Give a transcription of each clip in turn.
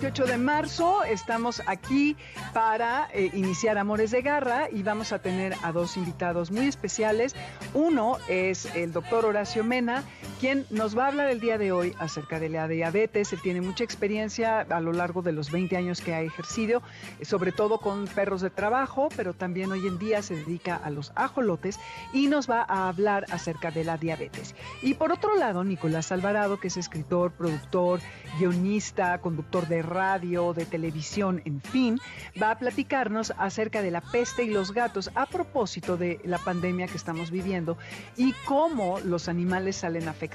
28 de marzo estamos aquí para eh, iniciar Amores de Garra y vamos a tener a dos invitados muy especiales. Uno es el doctor Horacio Mena, quien nos va a hablar el día de hoy acerca de la diabetes. Él tiene mucha experiencia a lo largo de los 20 años que ha ejercido, eh, sobre todo con perros de trabajo, pero también hoy en día se dedica a los ajolotes y nos va a hablar acerca de la diabetes. Y por otro lado, Nicolás Alvarado, que es escritor, productor, guionista, conductor de radio, de televisión, en fin, va a platicarnos acerca de la peste y los gatos a propósito de la pandemia que estamos viviendo y cómo los animales salen afectados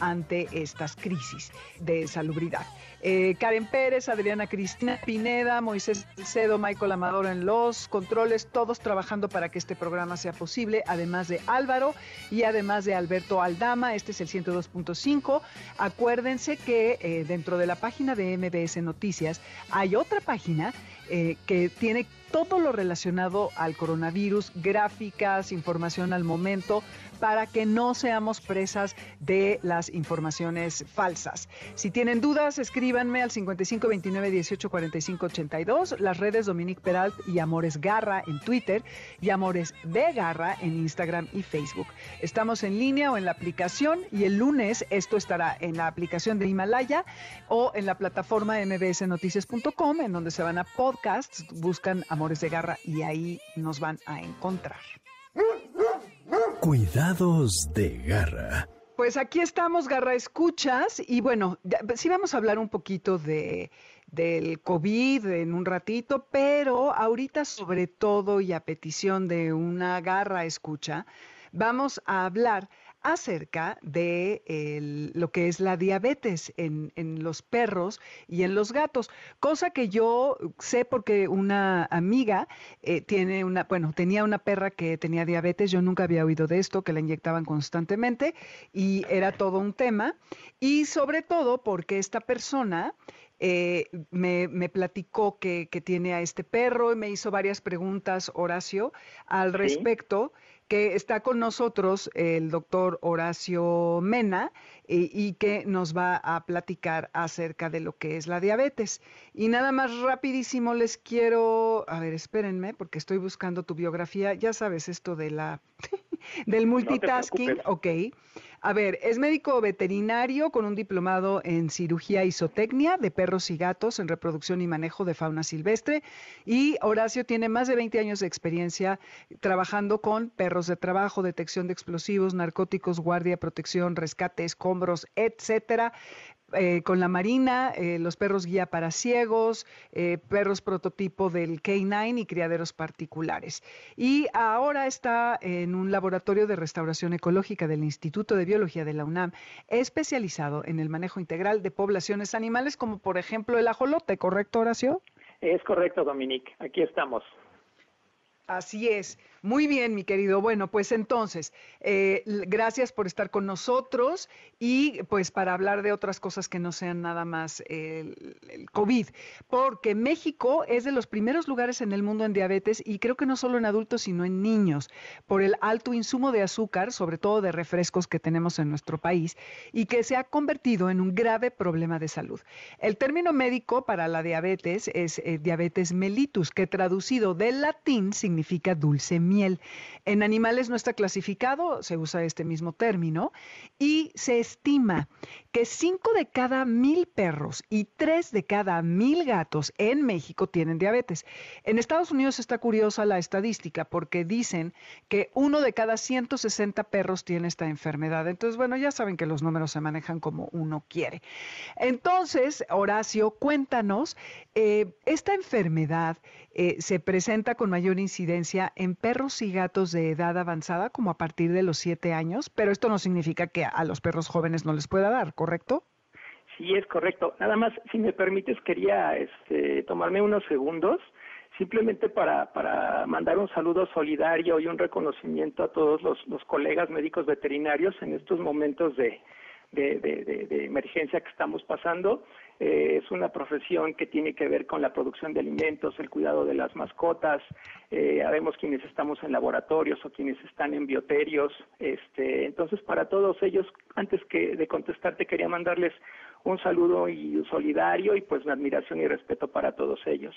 ante estas crisis de salubridad. Eh, Karen Pérez, Adriana Cristina Pineda, Moisés Cedo, Michael Amador en los controles, todos trabajando para que este programa sea posible, además de Álvaro y además de Alberto Aldama, este es el 102.5. Acuérdense que eh, dentro de la página de MBS Noticias hay otra página eh, que tiene todo lo relacionado al coronavirus, gráficas, información al momento, para que no seamos presas de las informaciones falsas. Si tienen dudas, escríbanme al 55 29 18 45 82, las redes Dominique Peralt y Amores Garra en Twitter y Amores de Garra en Instagram y Facebook. Estamos en línea o en la aplicación y el lunes esto estará en la aplicación de Himalaya o en la plataforma mbsnoticias.com en donde se van a podcasts, buscan Amores de Garra y ahí nos van a encontrar. Cuidados de garra. Pues aquí estamos, Garra Escuchas, y bueno, sí vamos a hablar un poquito de, del COVID en un ratito, pero ahorita sobre todo y a petición de una Garra Escucha, vamos a hablar acerca de lo que es la diabetes en, los perros y en los gatos, cosa que yo sé porque una amiga eh, tiene una, bueno, tenía una perra que tenía diabetes, yo nunca había oído de esto, que la inyectaban constantemente y era todo un tema, y sobre todo porque esta persona eh, me, platicó que, tiene a este perro y me hizo varias preguntas, Horacio, al respecto que está con nosotros el doctor Horacio Mena eh, y que nos va a platicar acerca de lo que es la diabetes. Y nada más rapidísimo les quiero, a ver, espérenme porque estoy buscando tu biografía, ya sabes esto de la del multitasking, ok. A ver, es médico veterinario con un diplomado en cirugía isotecnia de perros y gatos en reproducción y manejo de fauna silvestre. Y Horacio tiene más de 20 años de experiencia trabajando con perros de trabajo, detección de explosivos, narcóticos, guardia, protección, rescate, escombros, etcétera. Eh, con la Marina, eh, los perros guía para ciegos, eh, perros prototipo del K9 y criaderos particulares. Y ahora está en un laboratorio de restauración ecológica del Instituto de Biología de la UNAM, especializado en el manejo integral de poblaciones animales, como por ejemplo el ajolote, ¿correcto, Horacio? Es correcto, Dominique. Aquí estamos. Así es. Muy bien, mi querido. Bueno, pues entonces, eh, gracias por estar con nosotros y pues para hablar de otras cosas que no sean nada más el, COVID, porque México es de los primeros lugares en el mundo en diabetes y creo que no solo en adultos, sino en niños, por el alto insumo de azúcar, sobre todo de refrescos que tenemos en nuestro país y que se ha convertido en un grave problema de salud. El término médico para la diabetes es eh, diabetes mellitus, que traducido del latín significa dulce miel. En animales no está clasificado, se usa este mismo término, y se estima que 5 de cada mil perros y 3 de cada mil gatos en México tienen diabetes. En Estados Unidos está curiosa la estadística porque dicen que uno de cada 160 perros tiene esta enfermedad. Entonces, bueno, ya saben que los números se manejan como uno quiere. Entonces, Horacio, cuéntanos, eh, esta enfermedad eh, se presenta con mayor incidencia en perros y gatos de edad avanzada, como a partir de los siete años, pero esto no significa que a los perros jóvenes no les pueda dar, ¿correcto? Sí, es correcto. Nada más, si me permites, quería este, tomarme unos segundos simplemente para, para mandar un saludo solidario y un reconocimiento a todos los, los colegas médicos veterinarios en estos momentos de, de, de, de, emergencia que estamos pasando. Eh, es una profesión que tiene que ver con la producción de alimentos, el cuidado de las mascotas. Eh, habemos quienes estamos en laboratorios o quienes están en bioterios. Este, entonces, para todos ellos, antes que de contestarte, quería mandarles un saludo y solidario y pues mi admiración y respeto para todos ellos.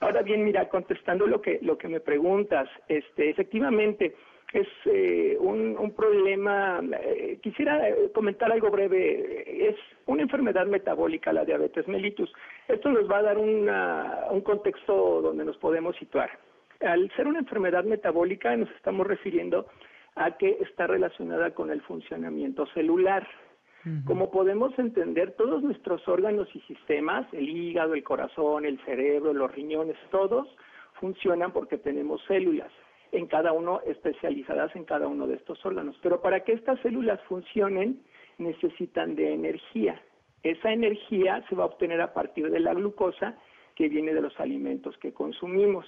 Ahora bien, mira, contestando lo que lo que me preguntas, este, efectivamente es eh, un, un, problema. Eh, quisiera eh, comentar algo breve. Es una enfermedad metabólica, la diabetes mellitus. Esto nos va a dar una, un contexto donde nos podemos situar. Al ser una enfermedad metabólica, nos estamos refiriendo a que está relacionada con el funcionamiento celular. Como podemos entender, todos nuestros órganos y sistemas, el hígado, el corazón, el cerebro, los riñones, todos funcionan porque tenemos células en cada uno, especializadas en cada uno de estos órganos. Pero para que estas células funcionen, necesitan de energía. Esa energía se va a obtener a partir de la glucosa que viene de los alimentos que consumimos.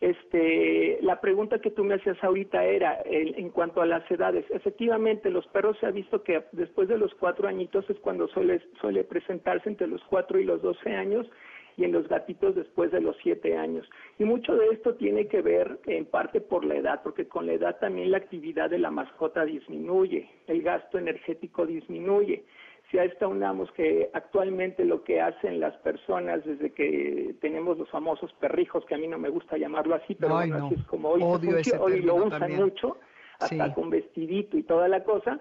Este, la pregunta que tú me hacías ahorita era en cuanto a las edades. Efectivamente, los perros se ha visto que después de los cuatro añitos es cuando suele, suele presentarse entre los cuatro y los doce años y en los gatitos después de los siete años. Y mucho de esto tiene que ver en parte por la edad, porque con la edad también la actividad de la mascota disminuye, el gasto energético disminuye. Si a esta unamos que actualmente lo que hacen las personas desde que tenemos los famosos perrijos, que a mí no me gusta llamarlo así, pero así es como hoy, hoy lo usan mucho, hasta con vestidito y toda la cosa,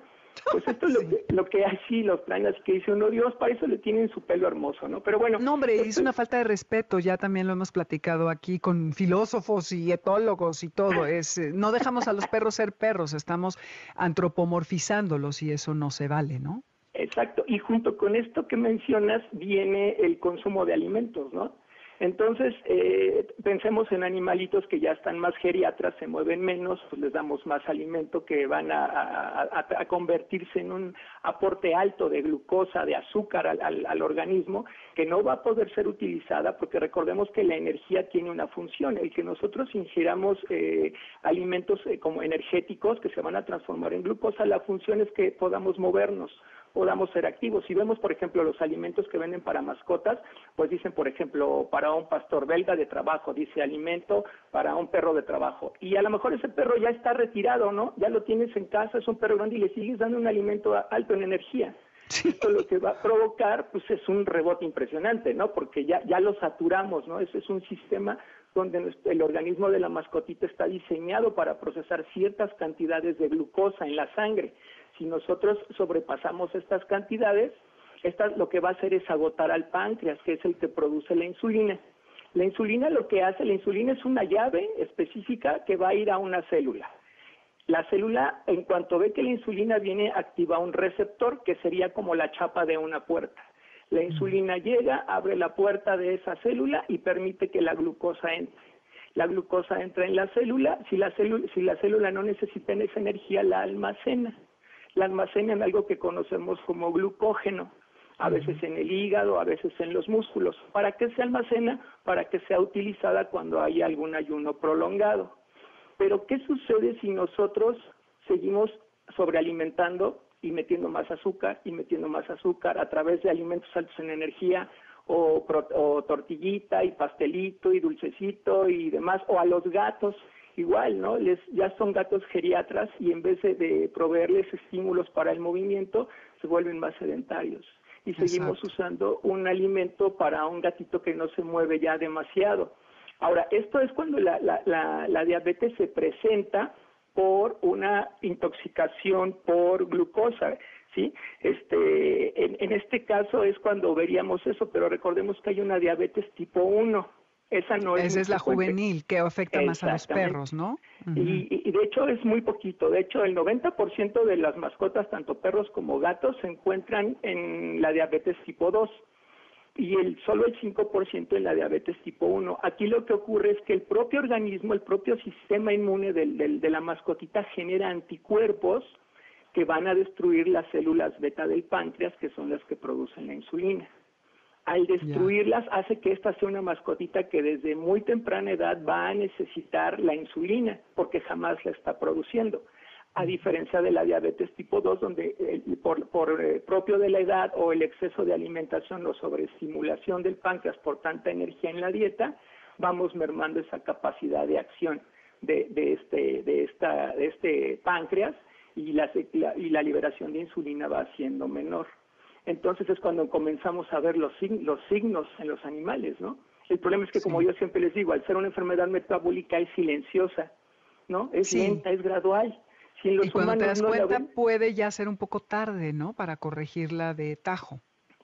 pues esto es lo, que, lo que así los planes que dice uno, Dios, para eso le tienen su pelo hermoso, ¿no? Pero bueno. No, hombre, es una falta de respeto, ya también lo hemos platicado aquí con filósofos y etólogos y todo. Es, eh, no dejamos a los perros ser perros, estamos antropomorfizándolos y eso no se vale, ¿no? Exacto, y junto con esto que mencionas viene el consumo de alimentos, ¿no? Entonces, eh, pensemos en animalitos que ya están más geriatras, se mueven menos, pues les damos más alimento que van a, convertirse en un aporte alto de glucosa, de azúcar al, organismo, que no va a poder ser utilizada porque recordemos que la energía tiene una función, el que nosotros ingiramos eh, alimentos eh, como energéticos que se van a transformar en glucosa, la función es que podamos movernos podamos ser activos. Si vemos, por ejemplo, los alimentos que venden para mascotas, pues dicen, por ejemplo, para un pastor belga de trabajo, dice alimento para un perro de trabajo. Y a lo mejor ese perro ya está retirado, ¿no? Ya lo tienes en casa, es un perro grande y le sigues dando un alimento alto en energía. Esto lo que va a provocar, pues es un rebote impresionante, ¿no? Porque ya, ya lo saturamos, ¿no? Ese es un sistema donde el organismo de la mascotita está diseñado para procesar ciertas cantidades de glucosa en la sangre si nosotros sobrepasamos estas cantidades, lo que va a hacer es agotar al páncreas, que es el que produce la insulina. La insulina lo que hace, la insulina es una llave específica que va a ir a una célula. La célula, en cuanto ve que la insulina viene, activa un receptor que sería como la chapa de una puerta. La insulina llega, abre la puerta de esa célula y permite que la glucosa entre. La glucosa entra en la célula, si la célula, si la célula no necesita esa energía, la almacena la almacena en algo que conocemos como glucógeno, a veces en el hígado, a veces en los músculos. ¿Para qué se almacena? Para que sea utilizada cuando hay algún ayuno prolongado. Pero ¿qué sucede si nosotros seguimos sobrealimentando y metiendo más azúcar y metiendo más azúcar a través de alimentos altos en energía o, o tortillita y pastelito y dulcecito y demás, o a los gatos igual, ¿no? Les, ya son gatos geriatras y en vez de, proveerles estímulos para el movimiento, se vuelven más sedentarios. Y seguimos usando un alimento para un gatito que no se mueve ya demasiado. Ahora, esto es cuando la, la, la, diabetes se presenta por una intoxicación por glucosa, ¿sí? Este, en, en este caso es cuando veríamos eso, pero recordemos que hay una diabetes tipo 1, esa no es. Esa es la juvenil que afecta más a los perros, ¿no? y, de hecho es muy poquito. De hecho, el 90% de las mascotas, tanto perros como gatos, se encuentran en la diabetes tipo 2 y el solo el 5% en la diabetes tipo 1. Aquí lo que ocurre es que el propio organismo, el propio sistema inmune del, del, de la mascotita genera anticuerpos que van a destruir las células beta del páncreas, que son las que producen la insulina. Al destruirlas hace que esta sea una mascotita que desde muy temprana edad va a necesitar la insulina, porque jamás la está produciendo. A diferencia de la diabetes tipo 2, donde eh, por, por eh, propio de la edad o el exceso de alimentación o sobreestimulación del páncreas por tanta energía en la dieta, vamos mermando esa capacidad de acción de, de, este, de, esta, de este páncreas y la, y la liberación de insulina va siendo menor. Entonces es cuando comenzamos a ver los, los signos en los animales, ¿no? El problema es que, como yo siempre les digo, al ser una enfermedad metabólica es silenciosa, ¿no? Es lenta, es gradual. Si en los y cuando te das cuenta, puede ya ser un poco tarde, ¿no? Para corregirla de tajo.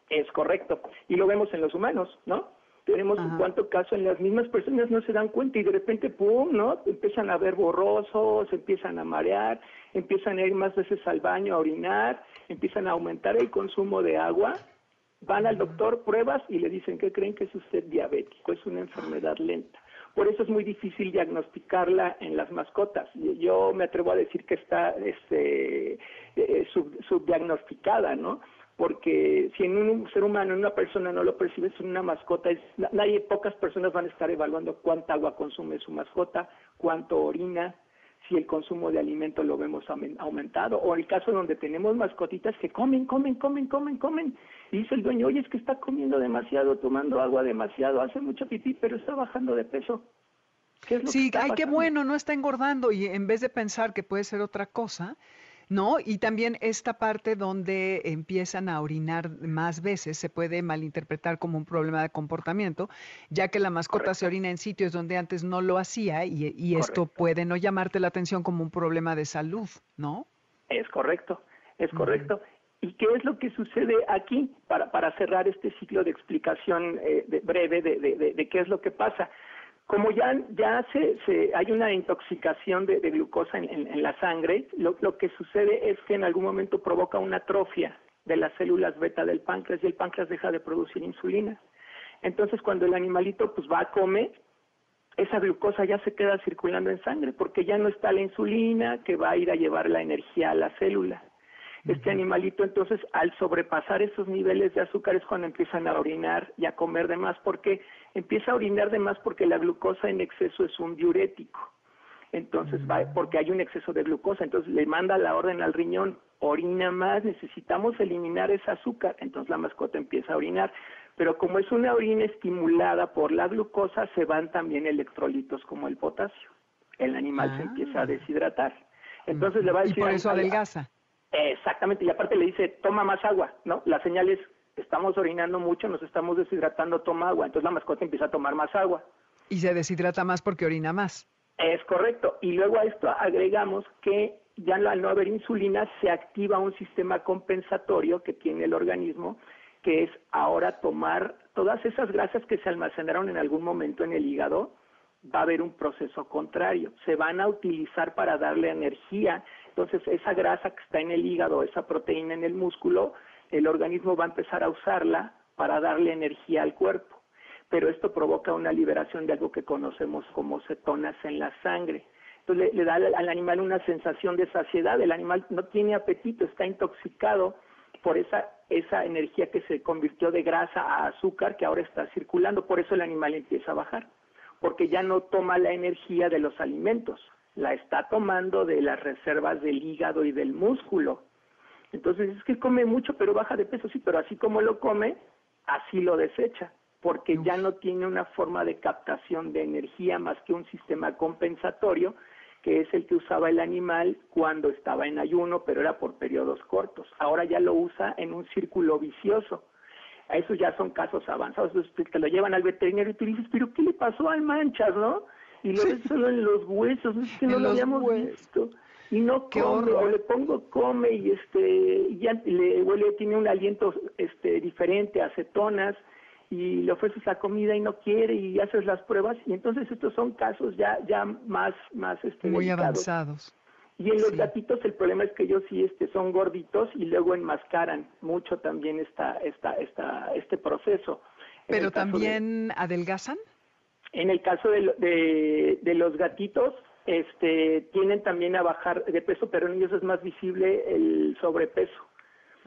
Es correcto. Y lo vemos en los humanos, ¿no? Tenemos un cuanto caso en las mismas personas no se dan cuenta y de repente, ¡pum!, ¿no? Empiezan a ver borrosos, empiezan a marear, empiezan a ir más veces al baño a orinar, empiezan a aumentar el consumo de agua, van al doctor, pruebas y le dicen que creen que es usted diabético, es una enfermedad lenta. Por eso es muy difícil diagnosticarla en las mascotas. Yo me atrevo a decir que está este, eh, subdiagnosticada, ¿no? Porque si en un ser humano, en una persona no lo percibes en una mascota, es, nadie, pocas personas van a estar evaluando cuánta agua consume su mascota, cuánto orina, si el consumo de alimento lo vemos aumentado, o el caso donde tenemos mascotitas que comen, comen, comen, comen, comen, y dice el dueño, oye, es que está comiendo demasiado, tomando agua demasiado, hace mucho pipí, pero está bajando de peso. ¿Qué es lo sí, ay, qué bueno, no está engordando, y en vez de pensar que puede ser otra cosa, ¿no? Y también esta parte donde empiezan a orinar más veces se puede malinterpretar como un problema de comportamiento, ya que la mascota se orina en sitios donde antes no lo hacía y, esto puede no llamarte la atención como un problema de salud, ¿no? Es correcto, es correcto. ¿Y qué es lo que sucede aquí para, para cerrar este ciclo de explicación eh, breve de, de, qué es lo que pasa? Como ya, ya se, se, hay una intoxicación de, glucosa en, la sangre, lo, lo, que sucede es que en algún momento provoca una atrofia de las células beta del páncreas y el páncreas deja de producir insulina. Entonces, cuando el animalito pues va a comer, esa glucosa ya se queda circulando en sangre porque ya no está la insulina que va a ir a llevar la energía a la célula. Este animalito entonces al sobrepasar esos niveles de azúcar es cuando empiezan a orinar y a comer de más porque empieza a orinar de más porque la glucosa en exceso es un diurético. Entonces va porque hay un exceso de glucosa, entonces le manda la orden al riñón, orina más, necesitamos eliminar ese azúcar, entonces la mascota empieza a orinar, pero como es una orina estimulada por la glucosa, se van también electrolitos como el potasio. El animal se empieza a ah. deshidratar. Entonces le va a decir... Y por eso adelgaza. Exactamente, y aparte le dice, toma más agua, ¿no? La señal es, estamos orinando mucho, nos estamos deshidratando, toma agua. Entonces la mascota empieza a tomar más agua. Y se deshidrata más porque orina más. Es correcto. Y luego a esto agregamos que ya al no haber insulina se activa un sistema compensatorio que tiene el organismo, que es ahora tomar todas esas grasas que se almacenaron en algún momento en el hígado, va a haber un proceso contrario. Se van a utilizar para darle energía entonces, esa grasa que está en el hígado, esa proteína en el músculo, el organismo va a empezar a usarla para darle energía al cuerpo. Pero esto provoca una liberación de algo que conocemos como cetonas en la sangre. Entonces le, da al, animal una sensación de saciedad, el animal no tiene apetito, está intoxicado por esa, esa energía que se convirtió de grasa a azúcar que ahora está circulando, por eso el animal empieza a bajar, porque ya no toma la energía de los alimentos, la está tomando de las reservas del hígado y del músculo. Entonces es que come mucho pero baja de peso, sí, pero así como lo come, así lo desecha, porque ya no tiene una forma de captación de energía más que un sistema compensatorio, que es el que usaba el animal cuando estaba en ayuno, pero era por periodos cortos. Ahora ya lo usa en un círculo vicioso. A Esos ya son casos avanzados, entonces te lo llevan al veterinario y tú dices, pero ¿qué le pasó al manchas, no? Y lo ves solo en los huesos, es que no lo habíamos visto. Y no come, o le pongo come y este ya le huele, tiene un aliento este diferente, acetonas, y le ofreces la comida y no quiere y haces las pruebas y entonces estos son casos ya ya más más este muy avanzados. Y en los gatitos el problema es que ellos sí este son gorditos y luego enmascaran mucho también esta esta esta este proceso. Pero también adelgazan en el caso de, de, los gatitos, este, tienden también a bajar de peso, pero en ellos es más visible el sobrepeso.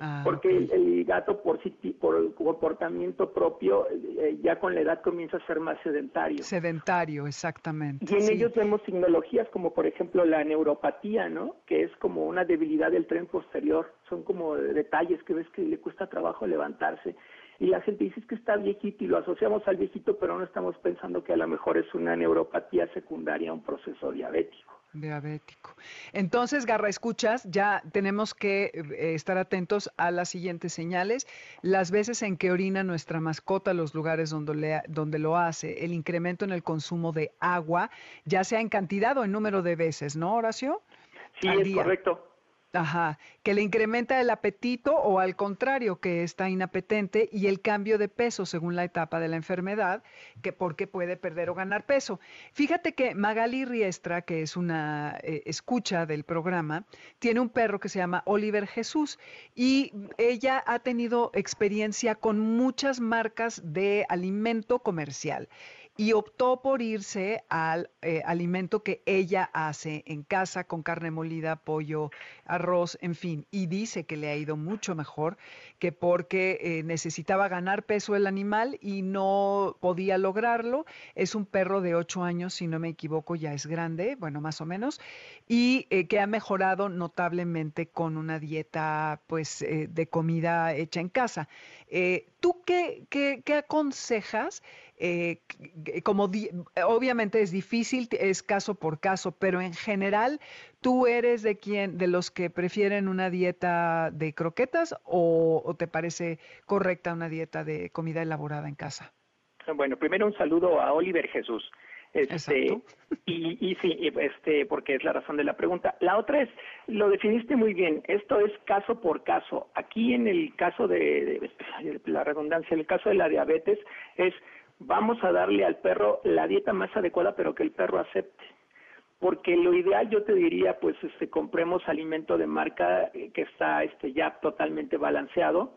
Ah, porque el, gato por, por comportamiento propio eh, ya con la edad comienza a ser más sedentario. Sedentario, exactamente. Y en ellos vemos tecnologías como por ejemplo la neuropatía, ¿no? Que es como una debilidad del tren posterior. Son como detalles que ves que le cuesta trabajo levantarse y la gente dice que está viejito y lo asociamos al viejito, pero no estamos pensando que a lo mejor es una neuropatía secundaria a un proceso diabético. Diabético. Entonces, Garra, escuchas, ya tenemos que eh, estar atentos a las siguientes señales. Las veces en que orina nuestra mascota, los lugares donde, donde lo hace, el incremento en el consumo de agua, ya sea en cantidad o en número de veces, ¿no, Horacio? Sí, es correcto. Ajá, que le incrementa el apetito o al contrario, que está inapetente y el cambio de peso según la etapa de la enfermedad, que porque puede perder o ganar peso. Fíjate que Magali Riestra, que es una eh, escucha del programa, tiene un perro que se llama Oliver Jesús y ella ha tenido experiencia con muchas marcas de alimento comercial y optó por irse al eh, alimento que ella hace en casa con carne molida, pollo, arroz, en fin, y dice que le ha ido mucho mejor que porque eh, necesitaba ganar peso el animal y no podía lograrlo. Es un perro de ocho años, si no me equivoco, ya es grande, bueno, más o menos, y eh, que ha mejorado notablemente con una dieta pues de comida hecha en casa. ¿Tú qué, qué, qué aconsejas? Eh, como obviamente es difícil, es caso por caso, pero en general, ¿tú eres de quien, de los que prefieren una dieta de croquetas o, te parece correcta una dieta de comida elaborada en casa? Bueno, primero un saludo a Oliver Jesús. Este, y, y sí, este, porque es la razón de la pregunta. La otra es, lo definiste muy bien, esto es caso por caso. Aquí en el caso de, la redundancia, en el caso de la diabetes, es vamos a darle al perro la dieta más adecuada, pero que el perro acepte. Porque lo ideal yo te diría, pues este, compremos alimento de marca eh, que está este, ya totalmente balanceado,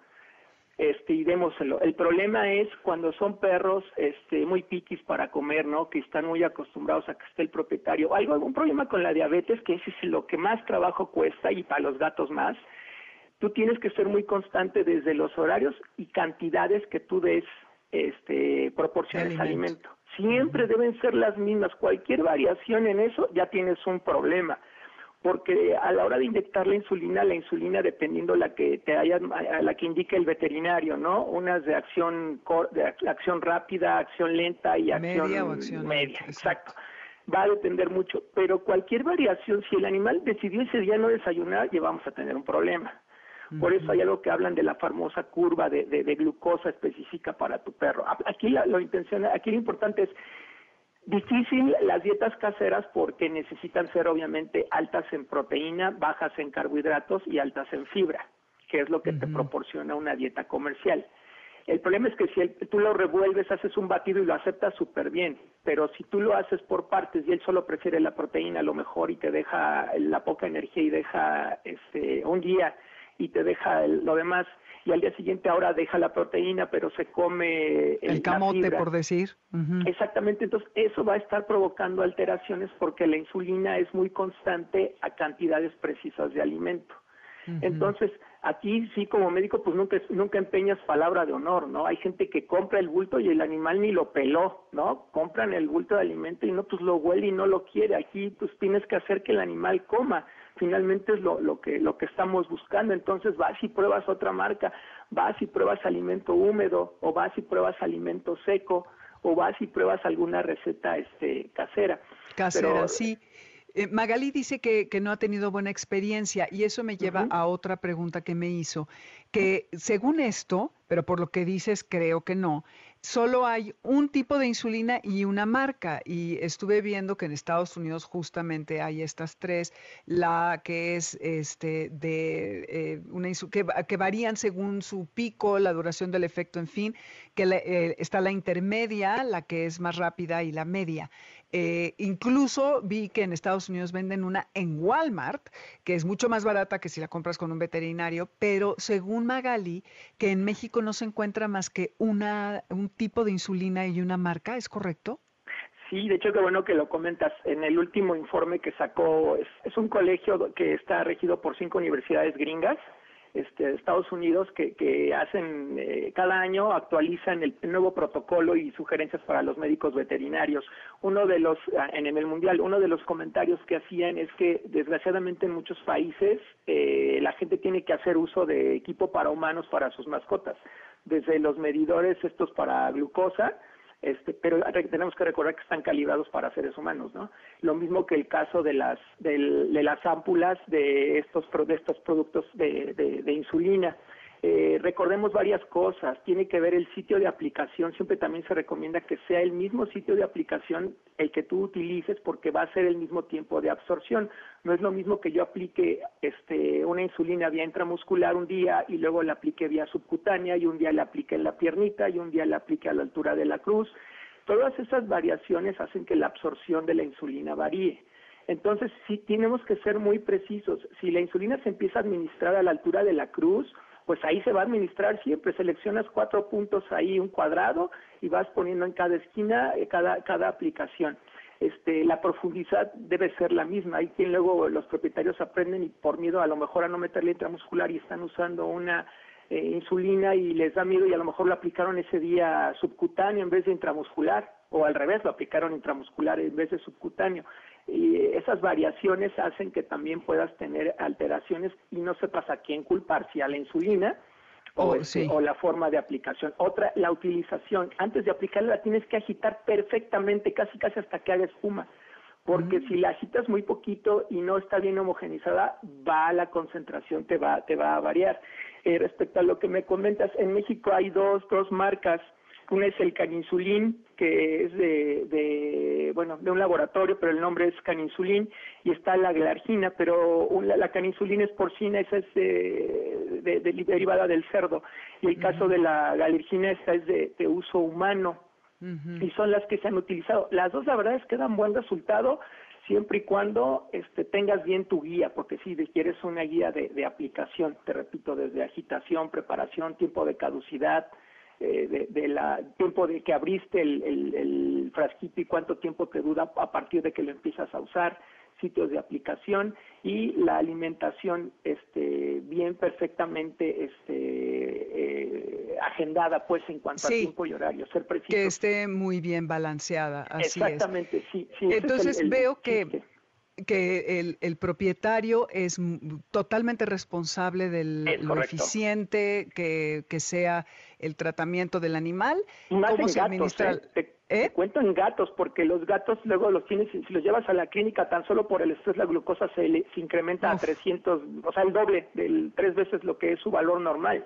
este, y démoselo. El problema es cuando son perros este, muy piquis para comer, ¿no? Que están muy acostumbrados a que esté el propietario. Algo, algún problema con la diabetes, que ese es lo que más trabajo cuesta y para los gatos más. Tú tienes que ser muy constante desde los horarios y cantidades que tú des este, proporciones de alimento. Siempre deben ser las mismas. Cualquier variación en eso ya tienes un problema. Porque a la hora de inyectar la insulina, la insulina dependiendo la que te haya, la que indique el veterinario, ¿no? Unas de acción de acción rápida, acción lenta y acción media. media exacto. Va a depender mucho, pero cualquier variación, si el animal decidió ese día no desayunar, ya vamos a tener un problema. Por eso hay algo que hablan de la famosa curva de, glucosa específica para tu perro. Aquí lo, intención, aquí lo importante es difícil las dietas caseras porque necesitan ser obviamente altas en proteína, bajas en carbohidratos y altas en fibra, que es lo que te proporciona una dieta comercial. El problema es que si tú lo revuelves, haces un batido y lo aceptas súper bien, pero si tú lo haces por partes y él solo prefiere la proteína a lo mejor y te deja la poca energía y deja este, un día y te deja lo demás. Y al día siguiente ahora deja la proteína pero se come el, camote por decir. Exactamente entonces eso va a estar provocando alteraciones porque la insulina es muy constante a cantidades precisas de alimento. Entonces aquí sí como médico pues nunca nunca empeñas palabra de honor no hay gente que compra el bulto y el animal ni lo peló no compran el bulto de alimento y no pues lo huele y no lo quiere. Aquí pues tienes que hacer que el animal coma finalmente es lo, lo, que, lo que estamos buscando. Entonces vas y pruebas otra marca, vas y pruebas alimento húmedo o vas y pruebas alimento seco o vas y pruebas alguna receta este, casera. Casera, sí. Eh, Magali dice que, que, no ha tenido buena experiencia y eso me lleva a otra pregunta que me hizo, que según esto, pero por lo que dices creo que no, solo hay un tipo de insulina y una marca. Y estuve viendo que en Estados Unidos justamente hay estas tres, la que es este de eh, una que, que, varían según su pico, la duración del efecto, en fin, que eh, está la intermedia, la que es más rápida y la media. Eh, incluso vi que en Estados Unidos venden una en Walmart, que es mucho más barata que si la compras con un veterinario, pero según Magali, que en México no se encuentra más que una, un tipo de insulina y una marca, ¿es correcto? Sí, de hecho, qué bueno que lo comentas. En el último informe que sacó, es, un colegio que está regido por cinco universidades gringas este, Estados Unidos que, que hacen eh, cada año actualizan el, nuevo protocolo y sugerencias para los médicos veterinarios. Uno de los ah, en el mundial, uno de los comentarios que hacían es que desgraciadamente en muchos países eh, la gente tiene que hacer uso de equipo para humanos para sus mascotas, desde los medidores estos para glucosa este, pero tenemos que recordar que están calibrados para seres humanos, ¿no? Lo mismo que el caso de las de las ámpulas de estos de estos productos de, de insulina. Eh, recordemos varias cosas, tiene que ver el sitio de aplicación, siempre también se recomienda que sea el mismo sitio de aplicación el que tú utilices porque va a ser el mismo tiempo de absorción. No es lo mismo que yo aplique este, una insulina vía intramuscular un día y luego la aplique vía subcutánea y un día la aplique en la piernita y un día la aplique a la altura de la cruz. Todas esas variaciones hacen que la absorción de la insulina varíe. Entonces, sí tenemos que ser muy precisos. Si la insulina se empieza a administrar a la altura de la cruz, pues ahí se va a administrar siempre, seleccionas cuatro puntos ahí, un cuadrado, y vas poniendo en cada esquina eh, cada, cada aplicación. Este, la profundidad debe ser la misma. Hay quien luego los propietarios aprenden y por miedo a lo mejor a no meterle intramuscular y están usando una eh, insulina y les da miedo y a lo mejor lo aplicaron ese día subcutáneo en vez de intramuscular o al revés, lo aplicaron intramuscular en vez de subcutáneo y esas variaciones hacen que también puedas tener alteraciones y no sepas a quién culpar, si a la insulina o, oh, este, o la forma de aplicación. Otra, la utilización. Antes de aplicarla la tienes que agitar perfectamente, casi casi hasta que haga espuma. Porque mm. si la agitas muy poquito y no está bien homogenizada, va la concentración, te va, te va a variar. Eh, respecto a lo que me comentas, en México hay dos, dos marcas una es el caninsulín, que es de, de, bueno, de un laboratorio, pero el nombre es caninsulín, y está la glargina, pero la, caninsulina es porcina, esa es de, derivada del cerdo, y el caso de la galergina, esa es de, uso humano, y son las que se han utilizado. Las dos, la verdad, es que dan buen resultado, siempre y cuando este, tengas bien tu guía, porque si quieres una guía de, de aplicación, te repito, desde agitación, preparación, tiempo de caducidad, eh, de, la tiempo de que abriste el, el, frasquito y cuánto tiempo te dura a partir de que lo empiezas a usar, sitios de aplicación y la alimentación este bien perfectamente este eh, agendada pues en cuanto a tiempo y horario ser preciso que esté muy bien balanceada así exactamente sí, sí entonces veo que que el, el, propietario es totalmente responsable del lo eficiente que, que, sea el tratamiento del animal. cómo se administra. ¿eh? ¿Eh? Te, cuento en gatos, porque los gatos luego los tienes, si los llevas a la clínica tan solo por el estrés, la glucosa se, se incrementa a 300, o sea, el doble, del tres veces lo que es su valor normal.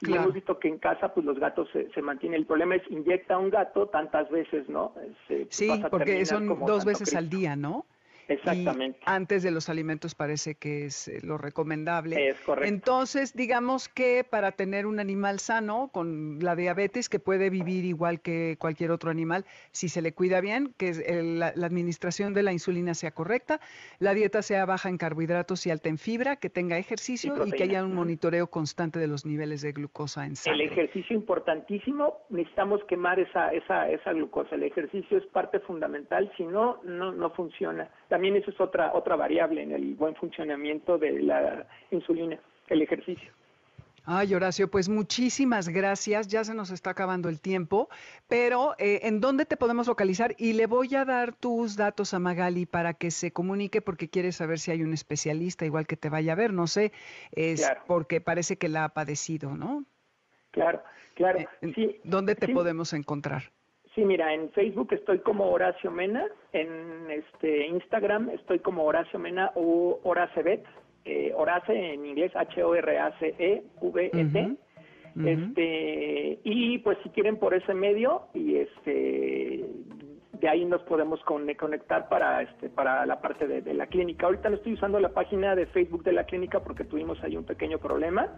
Y hemos visto que en casa, pues los gatos se, se mantienen. El problema es inyecta a un gato tantas veces, ¿no? Eh, sí, porque son dos veces al día, ¿no? Exactamente. antes de los alimentos parece que es eh, lo recomendable. Es correcto. Entonces, digamos que para tener un animal sano con la diabetes, que puede vivir igual que cualquier otro animal, si se le cuida bien, que la, administración de la insulina sea correcta, la dieta sea baja en carbohidratos y alta en fibra, que tenga ejercicio y, que haya un monitoreo constante de los niveles de glucosa en sangre. El ejercicio importantísimo, necesitamos quemar esa, esa, esa glucosa. El ejercicio es parte fundamental, si no, no, no funciona. También eso es otra, otra variable en el buen funcionamiento de la insulina, el ejercicio. Ay, Horacio, pues muchísimas gracias. Ya se nos está acabando el tiempo, pero eh, ¿en dónde te podemos localizar? Y le voy a dar tus datos a Magali para que se comunique porque quiere saber si hay un especialista igual que te vaya a ver. No sé, es porque parece que la ha padecido, ¿no? Claro, claro. Eh, sí, ¿Dónde te podemos encontrar? Sí, mira, en Facebook estoy como Horacio Mena, en este Instagram estoy como Horacio Mena o Horacebet, eh, Horace en inglés H-O-R-A-C-E-V-E-T. Este, y pues si quieren por ese medio y este de ahí nos podemos conectar para este para la parte de, de la clínica. Ahorita no estoy usando la página de Facebook de la clínica porque tuvimos ahí un pequeño problema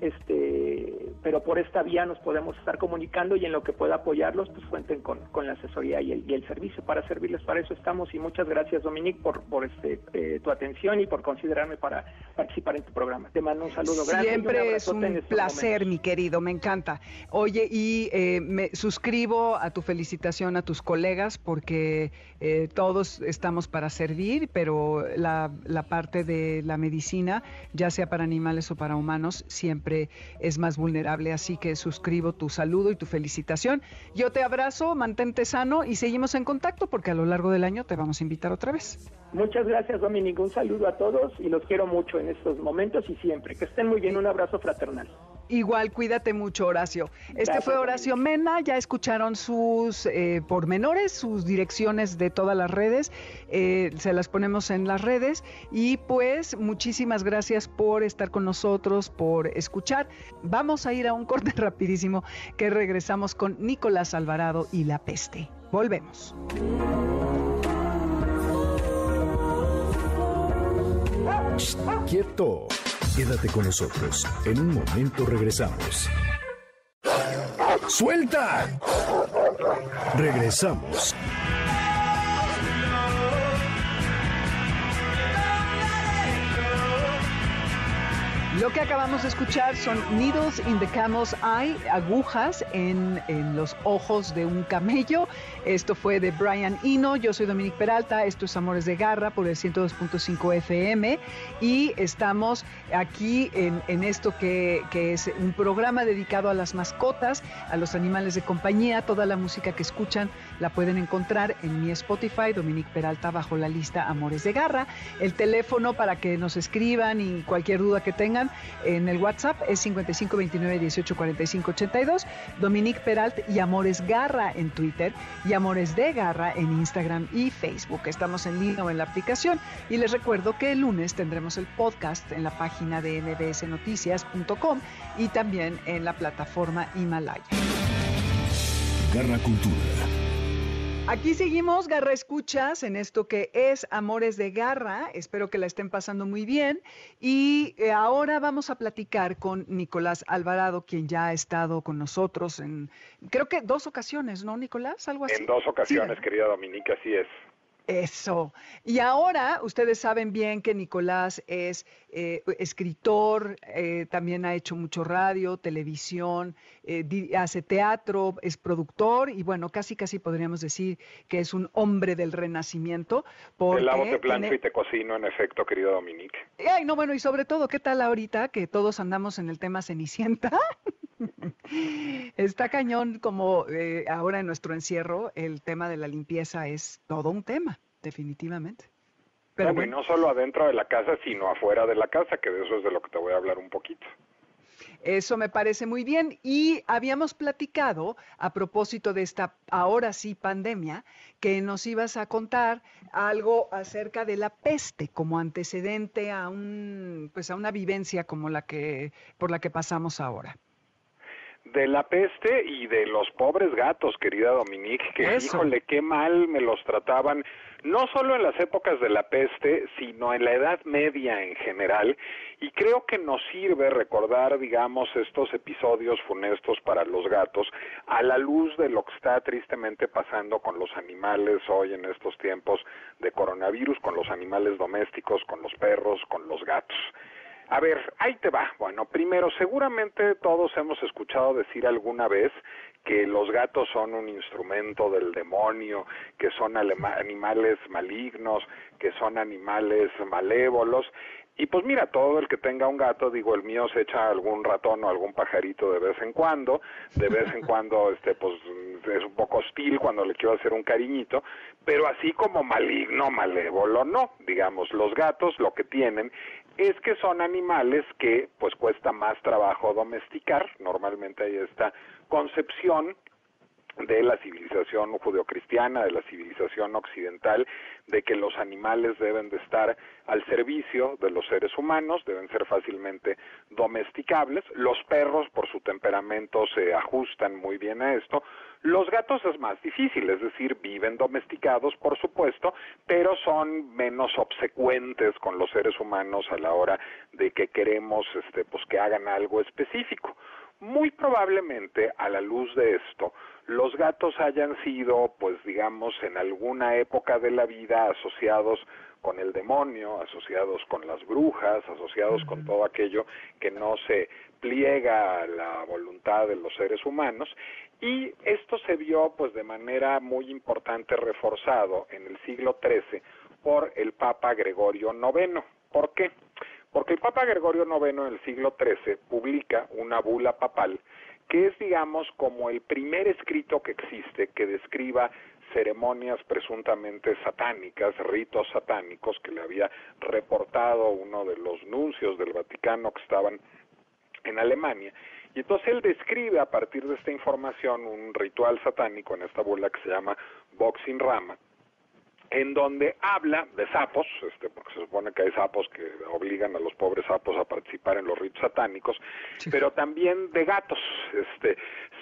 este pero por esta vía nos podemos estar comunicando y en lo que pueda apoyarlos, pues cuenten con, con la asesoría y el, y el servicio para servirles. Para eso estamos y muchas gracias, Dominique, por, por este, eh, tu atención y por considerarme para participar en tu programa. Te mando un saludo grande. Siempre es un placer, mi querido, me encanta. Oye, y eh, me suscribo a tu felicitación a tus colegas porque eh, todos estamos para servir, pero la, la parte de la medicina, ya sea para animales o para humanos, siempre es más vulnerable. Así que suscribo tu saludo y tu felicitación. Yo te abrazo, mantente sano y seguimos en contacto porque a lo largo del año te vamos a invitar otra vez. Muchas gracias, Dominique. Un saludo a todos y los quiero mucho en estos momentos y siempre. Que estén muy bien. Un abrazo fraternal. Igual, cuídate mucho, Horacio. Este fue Horacio Mena, ya escucharon sus eh, pormenores, sus direcciones de todas las redes, eh, se las ponemos en las redes y pues muchísimas gracias por estar con nosotros, por escuchar. Vamos a ir a un corte rapidísimo que regresamos con Nicolás Alvarado y la peste. Volvemos. Quieto. Quédate con nosotros. En un momento regresamos. ¡Suelta! Regresamos. Lo que acabamos de escuchar son Needles in the Camel's Eye, agujas en, en, los ojos de un camello. Esto fue de Brian Eno. Yo soy Dominique Peralta. Esto es Amores de Garra por el 102.5 FM. Y estamos aquí en, en esto que, que, es un programa dedicado a las mascotas, a los animales de compañía. Toda la música que escuchan la pueden encontrar en mi Spotify, Dominique Peralta, bajo la lista Amores de Garra. El teléfono para que nos escriban y cualquier duda que tengan en el WhatsApp es 5529 18 45 82, Dominique Peralt y Amores Garra en Twitter y Amores de Garra en Instagram y Facebook. Estamos en línea o en la aplicación y les recuerdo que el lunes tendremos el podcast en la página de mbsnoticias.com y también en la plataforma Himalaya. Garra Cultura. Aquí seguimos, Garra Escuchas, en esto que es Amores de Garra. Espero que la estén pasando muy bien. Y eh, ahora vamos a platicar con Nicolás Alvarado, quien ya ha estado con nosotros en, creo que dos ocasiones, ¿no, Nicolás? Algo así. En dos ocasiones, sí. querida Dominica, así es. Eso. Y ahora ustedes saben bien que Nicolás es eh, escritor, eh, también ha hecho mucho radio, televisión, eh, hace teatro, es productor y bueno, casi casi podríamos decir que es un hombre del renacimiento. Te lavo, te plancho tiene... y te cocino, en efecto, querido Dominique. Ay, no, bueno, y sobre todo, ¿qué tal ahorita que todos andamos en el tema Cenicienta? Está cañón como eh, ahora en nuestro encierro el tema de la limpieza es todo un tema, definitivamente. Pero bueno, bueno, y no solo adentro de la casa, sino afuera de la casa, que de eso es de lo que te voy a hablar un poquito. Eso me parece muy bien. Y habíamos platicado a propósito de esta, ahora sí, pandemia, que nos ibas a contar algo acerca de la peste como antecedente a un, pues a una vivencia como la que, por la que pasamos ahora de la peste y de los pobres gatos, querida Dominique, que Eso. híjole, qué mal me los trataban, no solo en las épocas de la peste, sino en la Edad Media en general, y creo que nos sirve recordar, digamos, estos episodios funestos para los gatos a la luz de lo que está tristemente pasando con los animales hoy en estos tiempos de coronavirus, con los animales domésticos, con los perros, con los gatos. A ver, ahí te va. Bueno, primero, seguramente todos hemos escuchado decir alguna vez que los gatos son un instrumento del demonio, que son animales malignos, que son animales malévolos. Y pues mira, todo el que tenga un gato, digo, el mío se echa algún ratón o algún pajarito de vez en cuando, de vez en cuando, este, pues es un poco hostil cuando le quiero hacer un cariñito, pero así como maligno, malévolo, no, digamos, los gatos lo que tienen es que son animales que pues cuesta más trabajo domesticar, normalmente hay esta concepción de la civilización judeocristiana, de la civilización occidental, de que los animales deben de estar al servicio de los seres humanos, deben ser fácilmente domesticables. Los perros, por su temperamento, se ajustan muy bien a esto. Los gatos es más difícil, es decir, viven domesticados, por supuesto, pero son menos obsecuentes con los seres humanos a la hora de que queremos este, pues, que hagan algo específico. Muy probablemente, a la luz de esto, los gatos hayan sido, pues digamos, en alguna época de la vida asociados con el demonio, asociados con las brujas, asociados con todo aquello que no se pliega a la voluntad de los seres humanos y esto se vio pues de manera muy importante reforzado en el siglo XIII por el Papa Gregorio IX. ¿Por qué? Porque el Papa Gregorio IX en el siglo XIII publica una bula papal que es, digamos, como el primer escrito que existe que describa ceremonias presuntamente satánicas, ritos satánicos que le había reportado uno de los nuncios del Vaticano que estaban en Alemania. Y entonces él describe a partir de esta información un ritual satánico en esta bula que se llama Boxing Rama, en donde habla de sapos, este, porque se supone que hay sapos que obligan a los pobres sapos a participar en los ritos satánicos, pero también de gatos. Este,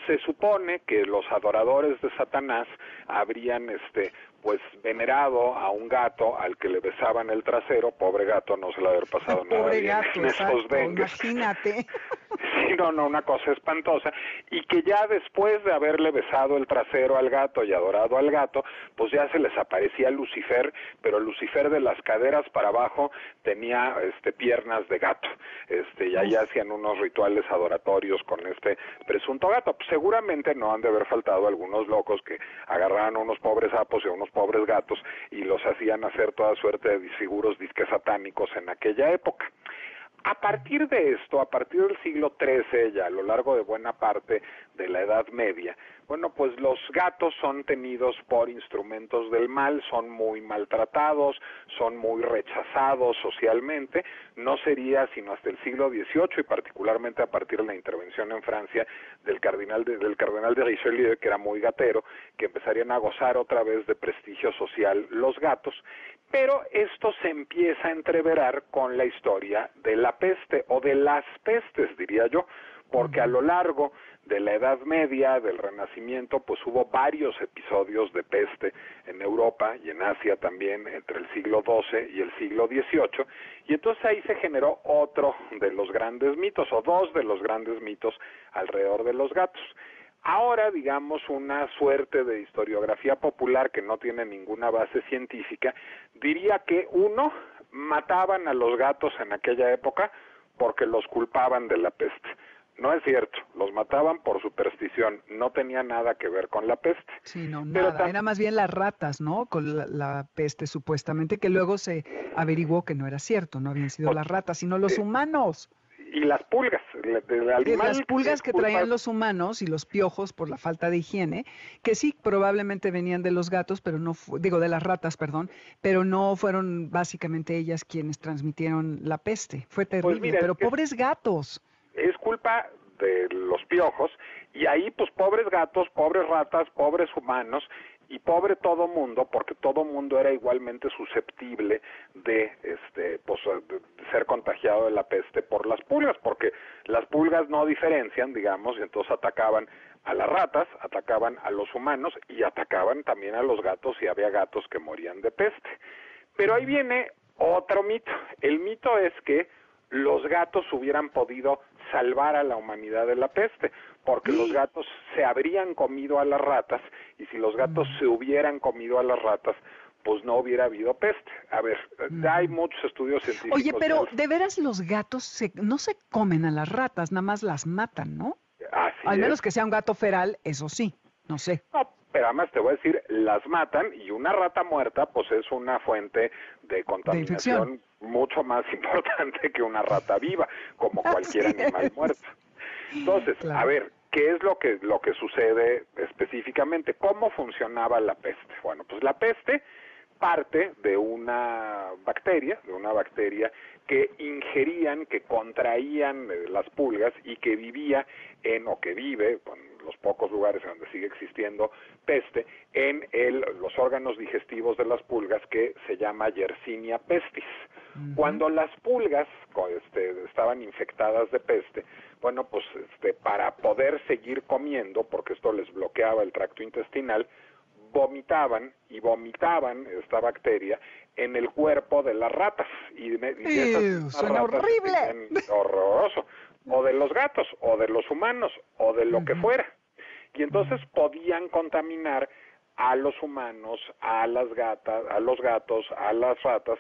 se supone que los adoradores de Satanás habrían este, pues venerado a un gato al que le besaban el trasero, pobre gato, no se le haber pasado nada bien en esos dengues. Imagínate. Sí, no, no, una cosa espantosa, y que ya después de haberle besado el trasero al gato y adorado al gato, pues ya se les aparecía Lucifer, pero Lucifer de las caderas para abajo tenía este piernas de gato, este, y ahí hacían unos rituales adoratorios con este presunto gato. Pues seguramente no han de haber faltado algunos locos que agarraban a unos pobres sapos y a unos pobres gatos y los hacían hacer toda suerte de disfiguros disques satánicos en aquella época. A partir de esto, a partir del siglo XIII, ya a lo largo de buena parte de la Edad Media, bueno, pues los gatos son tenidos por instrumentos del mal, son muy maltratados, son muy rechazados socialmente. No sería sino hasta el siglo XVIII y particularmente a partir de la intervención en Francia del cardenal de, del cardenal de Richelieu, que era muy gatero, que empezarían a gozar otra vez de prestigio social los gatos pero esto se empieza a entreverar con la historia de la peste o de las pestes, diría yo, porque a lo largo de la Edad Media, del Renacimiento, pues hubo varios episodios de peste en Europa y en Asia también entre el siglo XII y el siglo XVIII, y entonces ahí se generó otro de los grandes mitos, o dos de los grandes mitos alrededor de los gatos. Ahora, digamos, una suerte de historiografía popular que no tiene ninguna base científica, diría que uno, mataban a los gatos en aquella época porque los culpaban de la peste. No es cierto, los mataban por superstición, no tenía nada que ver con la peste. Sí, no, nada, era más bien las ratas, ¿no? Con la, peste supuestamente, que luego se averiguó que no era cierto, no habían sido las ratas, sino los humanos y las pulgas. las pulgas que traían los humanos y los piojos por la falta de higiene, que sí probablemente venían de los gatos, pero no, digo de las ratas, perdón, pero no fueron básicamente ellas quienes transmitieron la peste. Fue pues terrible, pero pobres gatos. Es culpa de los piojos y ahí pues pobres gatos, pobres ratas, pobres humanos y pobre todo mundo porque todo mundo era igualmente susceptible de este pues de ser contagiado de la peste por las pulgas porque las pulgas no diferencian digamos y entonces atacaban a las ratas atacaban a los humanos y atacaban también a los gatos y había gatos que morían de peste. Pero ahí viene otro mito. El mito es que los gatos hubieran podido salvar a la humanidad de la peste porque los gatos se habrían comido a las ratas y si los gatos mm. se hubieran comido a las ratas, pues no hubiera habido peste. A ver, hay muchos estudios científicos. Oye, pero de veras los gatos se, no se comen a las ratas, nada más las matan, ¿no? Así Al menos que sea un gato feral, eso sí, no sé. No, pero además te voy a decir, las matan y una rata muerta pues es una fuente de contaminación mucho más importante que una rata viva, como cualquier animal muerto. Entonces, a ver, ¿qué es lo que, lo que sucede específicamente? ¿Cómo funcionaba la peste? Bueno, pues la peste parte de una bacteria, de una bacteria que ingerían, que contraían eh, las pulgas y que vivía en, o que vive, en los pocos lugares en donde sigue existiendo peste, en el, los órganos digestivos de las pulgas que se llama Yersinia pestis. Cuando las pulgas este, estaban infectadas de peste, bueno, pues este, para poder seguir comiendo, porque esto les bloqueaba el tracto intestinal, vomitaban y vomitaban esta bacteria en el cuerpo de las ratas. Y, y horrible! Horroroso. o de los gatos, o de los humanos, o de lo que fuera. Y entonces podían contaminar a los humanos, a las gatas, a los gatos, a las ratas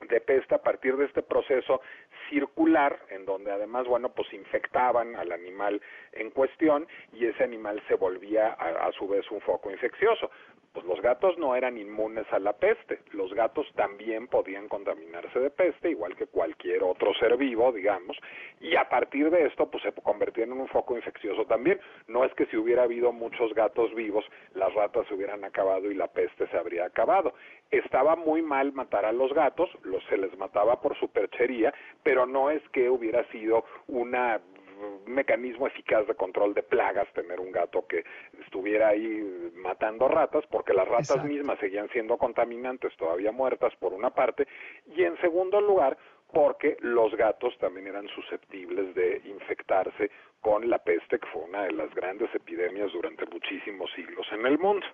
de peste a partir de este proceso circular en donde además bueno pues infectaban al animal en cuestión y ese animal se volvía a, a su vez un foco infeccioso pues los gatos no eran inmunes a la peste, los gatos también podían contaminarse de peste, igual que cualquier otro ser vivo, digamos, y a partir de esto, pues se convertían en un foco infeccioso también. No es que si hubiera habido muchos gatos vivos, las ratas se hubieran acabado y la peste se habría acabado. Estaba muy mal matar a los gatos, los, se les mataba por superchería, pero no es que hubiera sido una un mecanismo eficaz de control de plagas tener un gato que estuviera ahí matando ratas, porque las ratas mismas seguían siendo contaminantes todavía muertas por una parte, y en segundo lugar, porque los gatos también eran susceptibles de infectarse con la peste, que fue una de las grandes epidemias durante muchísimos siglos en el mundo.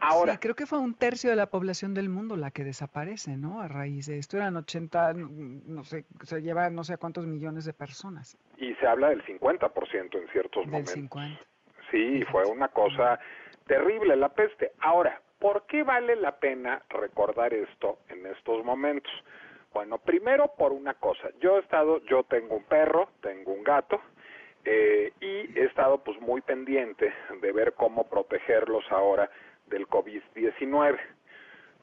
Ahora, sí, creo que fue un tercio de la población del mundo la que desaparece, ¿no? A raíz de esto eran 80, no sé, se lleva no sé cuántos millones de personas. Y se habla del 50% en ciertos del momentos. 50. Sí, fue una cosa terrible la peste. Ahora, ¿por qué vale la pena recordar esto en estos momentos? Bueno, primero por una cosa. Yo he estado, yo tengo un perro, tengo un gato, eh, y he estado pues muy pendiente de ver cómo protegerlos ahora del COVID-19.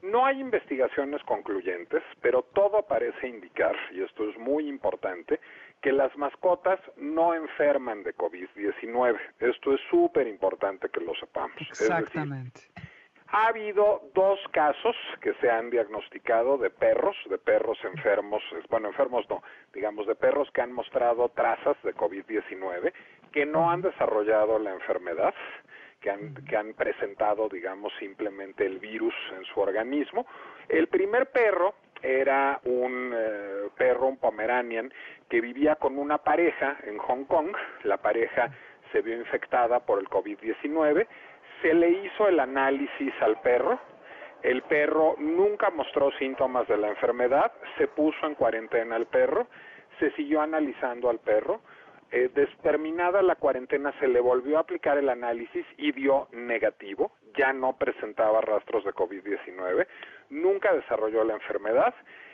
No hay investigaciones concluyentes, pero todo parece indicar, y esto es muy importante, que las mascotas no enferman de COVID-19. Esto es súper importante que lo sepamos. Exactamente. ha habido dos casos que se han diagnosticado de perros, de perros enfermos, bueno, enfermos no, digamos de perros que han mostrado trazas de COVID-19, que no han desarrollado la enfermedad que han, que han presentado, digamos, simplemente el virus en su organismo. El primer perro era un eh, perro, un Pomeranian, que vivía con una pareja en Hong Kong. La pareja se vio infectada por el COVID-19. Se le hizo el análisis al perro. El perro nunca mostró síntomas de la enfermedad. Se puso en cuarentena al perro. Se siguió analizando al perro eh, terminada la cuarentena se le volvió a aplicar el análisis y dio negativo, ya no presentaba rastros de COVID-19, nunca desarrolló la enfermedad,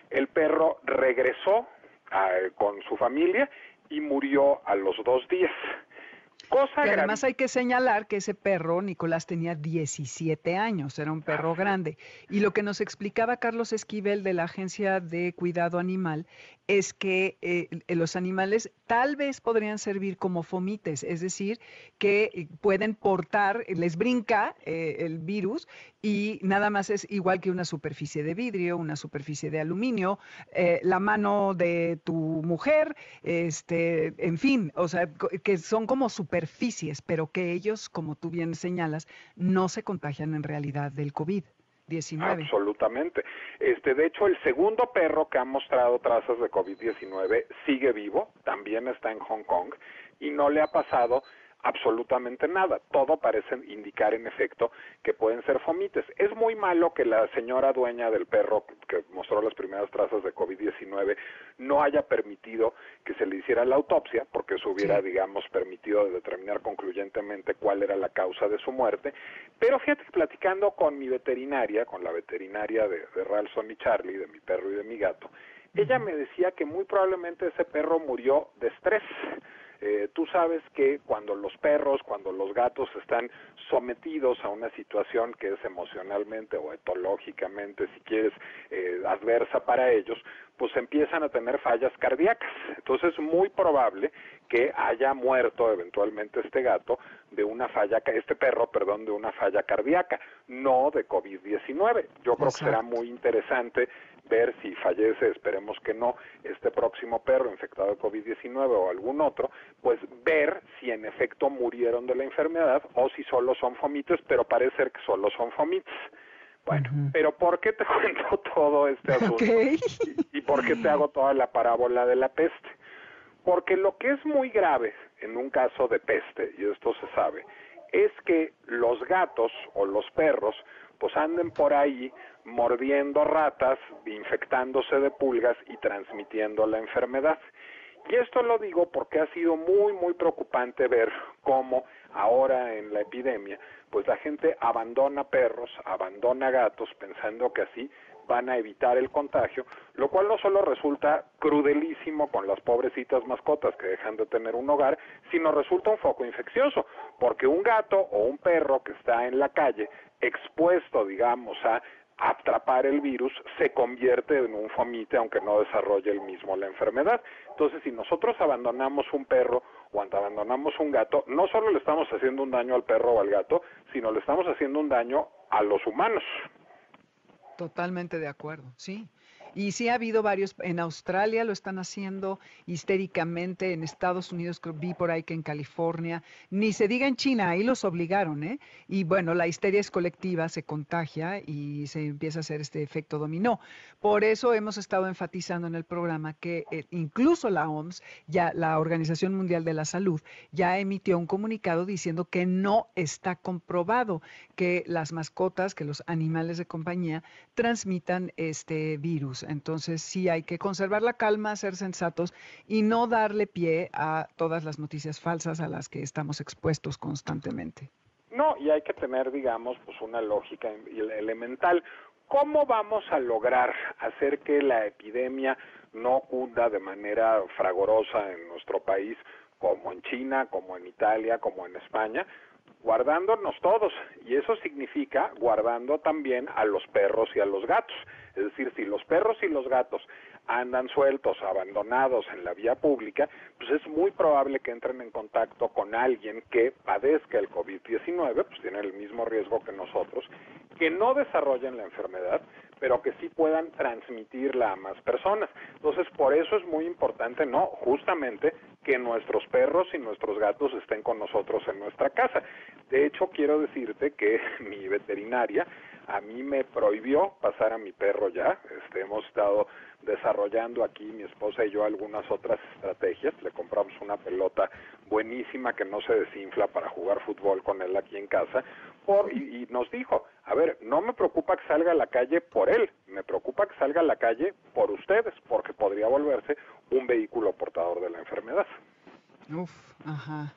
el perro regresó a, con su familia y murió a los dos días. Cosa y además hay que señalar que ese perro, Nicolás, tenía 17 años, era un perro grande. Y lo que nos explicaba Carlos Esquivel de la Agencia de Cuidado Animal es que eh, los animales tal vez podrían servir como fomites, es decir, que eh, pueden portar, les brinca eh, el virus y nada más es igual que una superficie de vidrio, una superficie de aluminio, la mano de tu mujer, este, en fin, o sea, que son como superficies, pero que ellos, como tú bien señalas, no se contagian en realidad del COVID. Absolutamente. Este, de hecho, el segundo perro que ha mostrado trazas de COVID-19 sigue vivo, también está en Hong Kong y no le ha pasado absolutamente nada. Todo parece indicar en efecto que pueden ser fomites. Es muy malo que la señora dueña del perro que mostró las primeras trazas de COVID-19 no haya permitido que se le hiciera la autopsia, porque eso hubiera, digamos, permitido determinar concluyentemente cuál era la causa de su muerte. Pero fíjate, platicando con mi veterinaria, con la veterinaria de, de Ralston y Charlie, de mi perro y de mi gato, ella me decía que muy probablemente ese perro murió de estrés eh, tú sabes que cuando los perros, cuando los gatos están sometidos a una situación que es emocionalmente o etológicamente, si quieres, eh, adversa para ellos, pues empiezan a tener fallas cardíacas. Entonces es muy probable que haya muerto eventualmente este gato de una falla, este perro, perdón, de una falla cardíaca, no de COVID-19. Yo creo que será muy interesante ver si fallece, esperemos que no, este próximo perro infectado de COVID-19 o algún otro, pues ver si en efecto murieron de la enfermedad o si solo son fomites, pero parece ser que solo son fomites. Bueno, pero ¿por qué te cuento todo este asunto? ¿Y, por qué te hago toda la parábola de la peste? Porque lo que es muy grave en un caso de peste, y esto se sabe, es que los gatos o los perros pues anden por ahí mordiendo ratas, infectándose de pulgas y transmitiendo la enfermedad. Y esto lo digo porque ha sido muy, muy preocupante ver cómo ahora en la epidemia, pues la gente abandona perros, abandona gatos, pensando que así van a evitar el contagio, lo cual no solo resulta crudelísimo con las pobrecitas mascotas que dejan de tener un hogar, sino resulta un foco infeccioso, porque un gato o un perro que está en la calle expuesto, digamos, a atrapar el virus, se convierte en un fomite aunque no desarrolle el mismo la enfermedad. Entonces, si nosotros abandonamos un perro o abandonamos un gato, no solo le estamos haciendo un daño al perro o al gato, sino le estamos haciendo un daño a los humanos. Totalmente de acuerdo, sí. Y sí ha habido varios, en Australia lo están haciendo histéricamente, en Estados Unidos vi por ahí que en California, ni se diga en China, ahí los obligaron, ¿eh? Y bueno, la histeria es colectiva, se contagia y se empieza a hacer este efecto dominó. Por eso hemos estado enfatizando en el programa que eh, incluso la OMS, ya la Organización Mundial de la Salud, ya emitió un comunicado diciendo que no está comprobado que las mascotas, que los animales de compañía transmitan este virus. Entonces sí hay que conservar la calma, ser sensatos y no darle pie a todas las noticias falsas a las que estamos expuestos constantemente. No, y hay que tener, digamos, pues una lógica elemental. ¿Cómo vamos a lograr hacer que la epidemia no cunda de manera fragorosa en nuestro país, como en China, como en Italia, como en España? guardándonos todos y eso significa guardando también a los perros y a los gatos. Es decir, si los perros y los gatos andan sueltos, abandonados en la vía pública, pues es muy probable que entren en contacto con alguien que padezca el COVID-19, pues tiene el mismo riesgo que nosotros, que no desarrollen la enfermedad, pero que sí puedan transmitirla a más personas. Entonces, por eso es muy importante, ¿no? Justamente que nuestros perros y nuestros gatos estén con nosotros en nuestra casa. De hecho, quiero decirte que mi veterinaria a mí me prohibió pasar a mi perro ya. Este, hemos estado desarrollando aquí mi esposa y yo algunas otras estrategias. Le compramos una pelota buenísima que no se desinfla para jugar fútbol con él aquí en casa. Por, y, y nos dijo, a ver, no me preocupa que salga a la calle por él, me preocupa que salga a la calle por ustedes, porque podría volverse un vehículo portador de la enfermedad. Uf, ajá.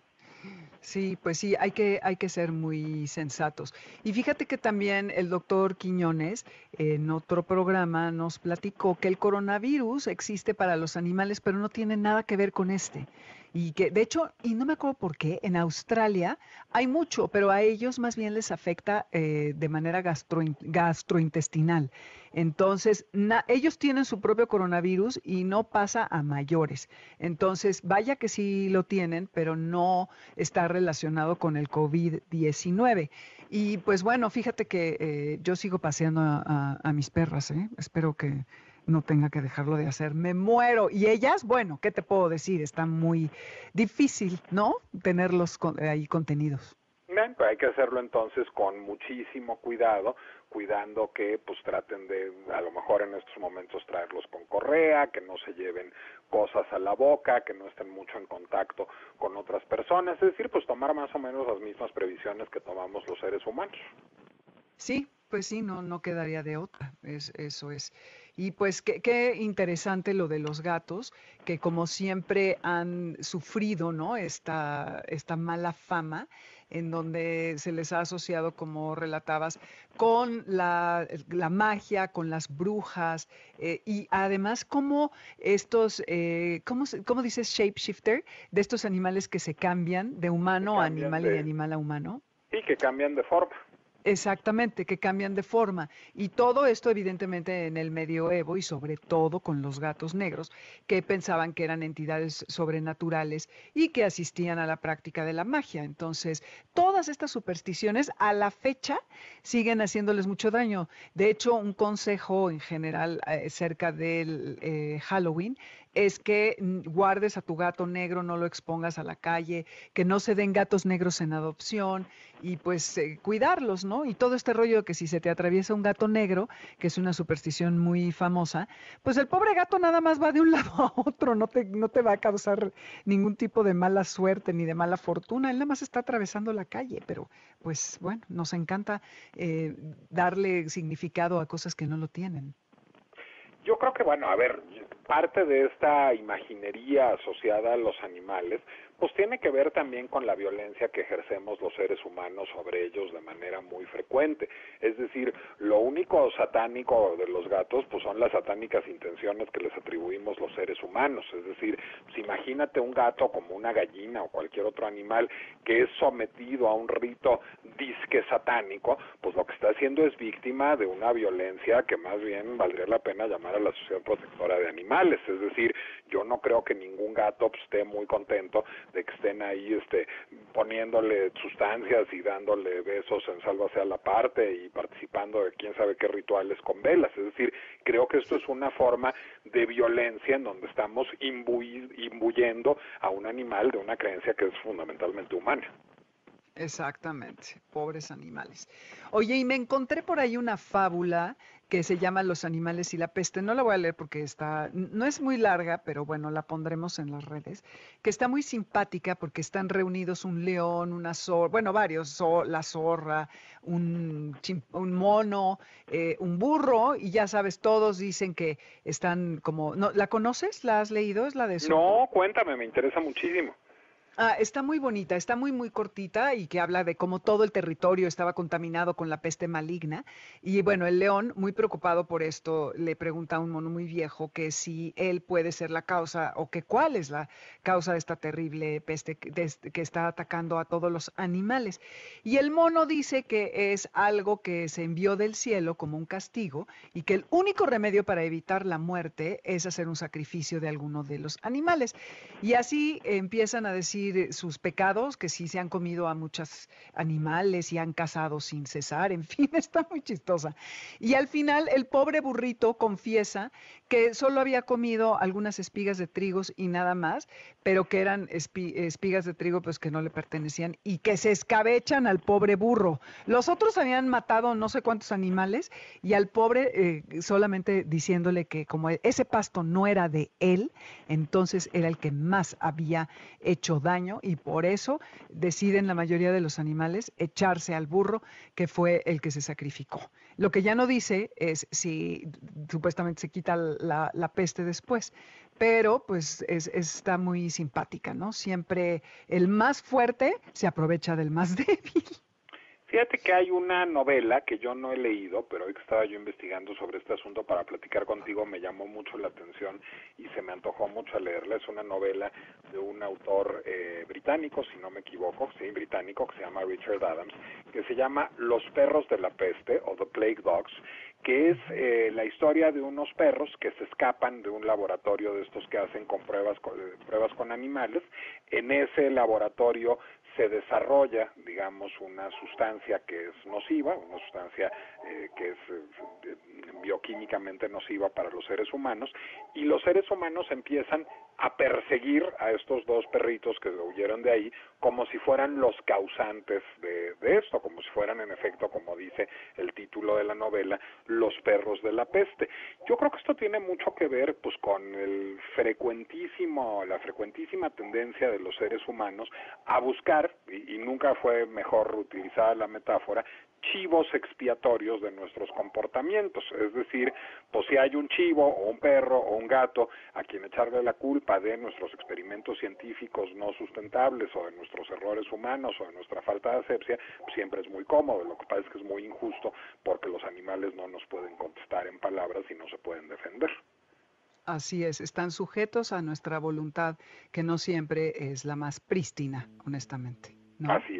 Sí, pues sí, hay que, hay que ser muy sensatos. Y fíjate que también el doctor Quiñones en otro programa nos platicó que el coronavirus existe para los animales, pero no tiene nada que ver con este y que de hecho, y no me acuerdo por qué, en Australia hay mucho, pero a ellos más bien les afecta eh, de manera gastrointestinal. Entonces, ellos tienen su propio coronavirus y no pasa a mayores. Entonces, vaya que sí lo tienen, pero no está relacionado con el COVID-19. Y pues bueno, fíjate que eh, yo sigo paseando a, a mis perras, ¿eh? espero que no tenga que dejarlo de hacer. Me muero. Y ellas, bueno, ¿qué te puedo decir? Está muy difícil, ¿no? Tenerlos ahí contenidos. Bien, pues hay que hacerlo entonces con muchísimo cuidado, cuidando que pues traten de, a lo mejor en estos momentos traerlos con correa, que no se lleven cosas a la boca, que no estén mucho en contacto con otras personas, es decir, pues tomar más o menos las mismas previsiones que tomamos los seres humanos. Sí, pues sí, no, no quedaría de otra, es, eso es. Y pues qué, interesante lo de los gatos, que como siempre han sufrido, ¿no? Esta, esta mala fama en donde se les ha asociado, como relatabas, con la, magia, con las brujas, eh, y además como estos, eh, ¿cómo, ¿cómo, dices shapeshifter? De estos animales que se cambian de humano a animal y de animal a humano. Sí, que cambian de forma. Exactamente, que cambian de forma. Y todo esto evidentemente en el medioevo y sobre todo con los gatos negros, que pensaban que eran entidades sobrenaturales y que asistían a la práctica de la magia. Entonces, todas estas supersticiones a la fecha siguen haciéndoles mucho daño. De hecho, un consejo en general eh, cerca del eh, Halloween es que guardes a tu gato negro, no lo expongas a la calle, que no se den gatos negros en adopción y pues eh, cuidarlos, ¿no? Y todo este rollo de que si se te atraviesa un gato negro, que es una superstición muy famosa, pues el pobre gato nada más va de un lado a otro, no te, no te va a causar ningún tipo de mala suerte ni de mala fortuna, él nada más está atravesando la calle, pero pues bueno, nos encanta eh, darle significado a cosas que no lo tienen. Yo creo que, bueno, a ver, parte de esta imaginería asociada a los animales, pues tiene que ver también con la violencia que ejercemos los seres humanos sobre ellos de manera muy frecuente. Es decir, lo único satánico de los gatos, pues son las satánicas intenciones que les atribuimos los seres humanos. Es decir, pues imagínate un gato como una gallina o cualquier otro animal que es sometido a un rito disque satánico, pues lo que está haciendo es víctima de una violencia que más bien valdría la pena llamar a la Sociedad Protectora de Animales. Es decir, yo no creo que ningún gato pues, esté muy contento de que estén ahí este poniéndole sustancias y dándole besos en sálvase a la parte y participando de quién sabe qué rituales con velas. Es decir, creo que esto es una forma de violencia en donde estamos imbuyendo a un animal de una creencia que es fundamentalmente humana. Exactamente, pobres animales. Oye, y me encontré por ahí una fábula que se llama Los animales y la peste. No la voy a leer porque está, no es muy larga, pero bueno, la pondremos en las redes, que está muy simpática porque están reunidos un león, una zorra, bueno, varios, la zorra, un, un mono, eh, un burro, y ya sabes, todos dicen que están como, ¿no, ¿la conoces? ¿La has leído? ¿Es la de? No, cuéntame, me interesa muchísimo. Ah, está muy bonita, está muy, muy cortita y que habla de cómo todo el territorio estaba contaminado con la peste maligna. Y bueno, el león, muy preocupado por esto, le pregunta a un mono muy viejo que si él puede ser la causa o que cuál es la causa de esta terrible peste este, que está atacando a todos los animales. Y el mono dice que es algo que se envió del cielo como un castigo y que el único remedio para evitar la muerte es hacer un sacrificio de alguno de los animales. Y así empiezan a decir sus pecados, que sí se han comido a muchos animales y han cazado sin cesar, en fin, está muy chistosa. Y al final el pobre burrito confiesa que solo había comido algunas espigas de trigos y nada más, pero que eran espigas de trigo pues que no le pertenecían y que se escabechan al pobre burro. Los otros habían matado no sé cuántos animales y al pobre eh, solamente diciéndole que como ese pasto no era de él, entonces era el que más había hecho daño y por eso deciden la mayoría de los animales echarse al burro que fue el que se sacrificó. Lo que ya no dice es si supuestamente se quita la, peste después, pero pues está muy simpática, ¿no? Siempre el más fuerte se aprovecha del más débil. Fíjate que hay una novela que yo no he leído, pero hoy que estaba yo investigando sobre este asunto para platicar contigo me llamó mucho la atención y se me antojó mucho leerla. Es una novela de un autor eh, británico, si no me equivoco, sí, británico, que se llama Richard Adams, que se llama Los perros de la peste o The Plague Dogs, que es eh, la historia de unos perros que se escapan de un laboratorio de estos que hacen con pruebas eh, pruebas con animales. En ese laboratorio se desarrolla, digamos, una sustancia que es nociva, una sustancia eh, que es eh, bioquímicamente nociva para los seres humanos, y los seres humanos empiezan a perseguir a estos dos perritos que huyeron de ahí como si fueran los causantes de, de esto, como si fueran en efecto, como dice el título de la novela, los perros de la peste. Yo creo que esto tiene mucho que ver pues con el frecuentísimo, la frecuentísima tendencia de los seres humanos a buscar, y, y nunca fue mejor utilizada la metáfora, chivos expiatorios de nuestros comportamientos, es decir, pues si hay un chivo o un perro o un gato a quien echarle la culpa de nuestros experimentos científicos no sustentables o de nuestros errores humanos o de nuestra falta de asepsia, pues siempre es muy cómodo, lo que pasa es que es muy injusto porque los animales no nos pueden contestar en palabras y no se pueden defender. Así es, están sujetos a nuestra voluntad, que no siempre es la más prístina, honestamente. Así es.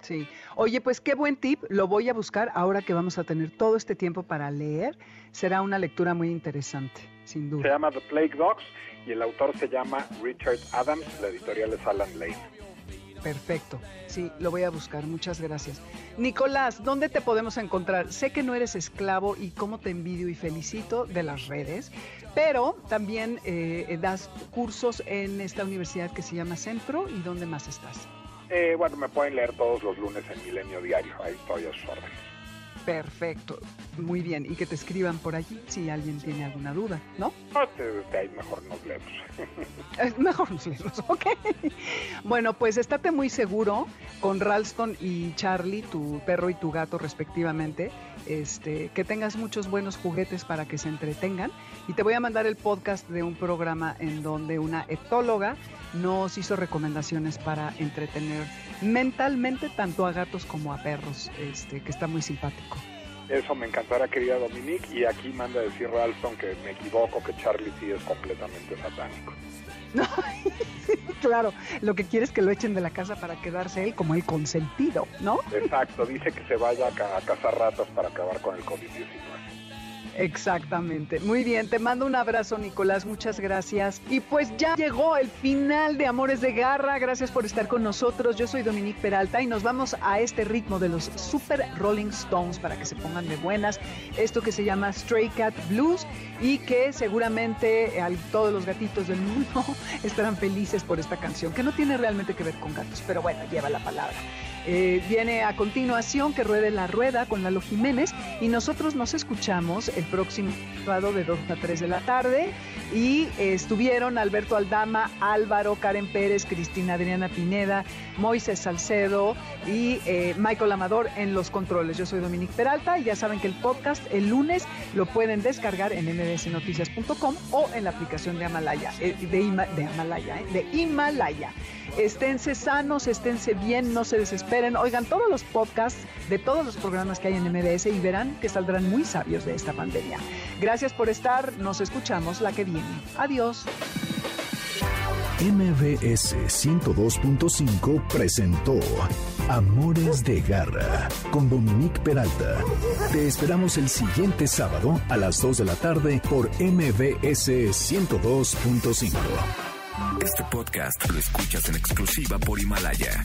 Sí. Oye, pues qué buen tip. Lo voy a buscar ahora que vamos a tener todo este tiempo para leer. Será una lectura muy interesante, sin duda. Se llama The Plague Dogs y el autor se llama Richard Adams. La editorial es Alan Lane. Perfecto. Sí, lo voy a buscar. Muchas gracias. Nicolás, ¿dónde te podemos encontrar? Sé que no eres esclavo y cómo te envidio y felicito de las redes, pero también eh, das cursos en esta universidad que se llama Centro y ¿dónde más estás? Eh, bueno, me pueden leer todos los lunes en Milenio Diario, ahí estoy a sus órdenes. Perfecto, muy bien. Y que te escriban por allí si alguien tiene alguna duda, ¿no? No, te, ahí mejor nos leemos. mejor nos leemos, ok. Bueno, pues estate muy seguro con Ralston y Charlie, tu perro y tu gato respectivamente. Este, que tengas muchos buenos juguetes para que se entretengan. Y te voy a mandar el podcast de un programa en donde una etóloga nos hizo recomendaciones para entretener mentalmente tanto a gatos como a perros, este, que está muy simpático. Eso me encantará, querida Dominique, y aquí manda decir Ralston que me equivoco, que Charlie sí es completamente satánico. claro, lo que quiere es que lo echen de la casa para quedarse él como el consentido, ¿no? Exacto, dice que se vaya a cazar ratas para acabar con el COVID-19. Exactamente. Muy bien, te mando un abrazo, Nicolás. Muchas gracias. Y pues ya llegó el final de Amores de Garra. Gracias por estar con nosotros. Yo soy Dominique Peralta y nos vamos a este ritmo de los Super Rolling Stones para que se pongan de buenas. Esto que se llama Stray Cat Blues y que seguramente a todos los gatitos del mundo estarán felices por esta canción, que no tiene realmente que ver con gatos, pero bueno, lleva la palabra. Eh, viene a continuación que ruede la rueda con Lalo Jiménez y nosotros nos escuchamos el próximo sábado de 2 a 3 de la tarde y estuvieron Alberto Aldama, Álvaro, Karen Pérez, Cristina Adriana Pineda, Moisés Salcedo y eh, Michael Amador en los controles. Yo soy Dominique Peralta y ya saben que el podcast el lunes lo pueden descargar en mbsnoticias.com o en la aplicación de Amalaya, eh, de, Amalaya, de Himalaya. Esténse sanos, esténse bien, no se desesperen. Oigan todos los podcasts de todos los programas que hay en MBS y verán que saldrán muy sabios de esta pandemia. Gracias por estar. Nos escuchamos la que viene. Adiós. MBS 102.5 presentó Amores de Garra con Dominique Peralta. Te esperamos el siguiente sábado a las 2 de la tarde por MBS 102.5. Este podcast lo escuchas en exclusiva por Himalaya.